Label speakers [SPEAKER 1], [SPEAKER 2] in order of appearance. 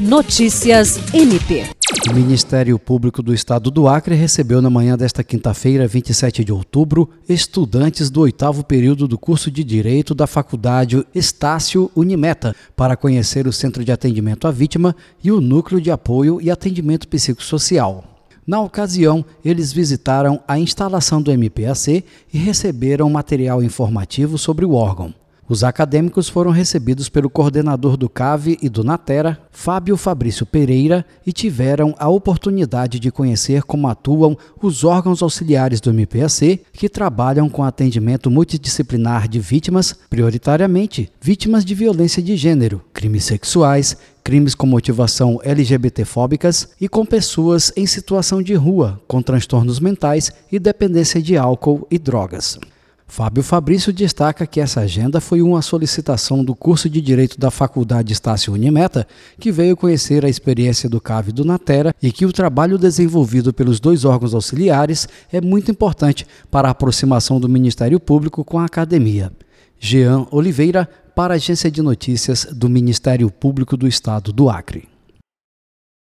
[SPEAKER 1] Notícias MP.
[SPEAKER 2] O Ministério Público do Estado do Acre recebeu na manhã desta quinta-feira, 27 de outubro, estudantes do oitavo período do curso de Direito da Faculdade Estácio Unimeta para conhecer o Centro de Atendimento à Vítima e o Núcleo de Apoio e Atendimento Psicossocial. Na ocasião, eles visitaram a instalação do MPAC e receberam material informativo sobre o órgão. Os acadêmicos foram recebidos pelo coordenador do CAV e do Natera, Fábio Fabrício Pereira, e tiveram a oportunidade de conhecer como atuam os órgãos auxiliares do MPAC, que trabalham com atendimento multidisciplinar de vítimas, prioritariamente vítimas de violência de gênero, crimes sexuais, crimes com motivação LGBTfóbicas e com pessoas em situação de rua, com transtornos mentais e dependência de álcool e drogas. Fábio Fabrício destaca que essa agenda foi uma solicitação do curso de Direito da Faculdade Estácio Unimeta, que veio conhecer a experiência do CAV do Natera e que o trabalho desenvolvido pelos dois órgãos auxiliares é muito importante para a aproximação do Ministério Público com a academia. Jean Oliveira, para a Agência de Notícias do Ministério Público do Estado do Acre.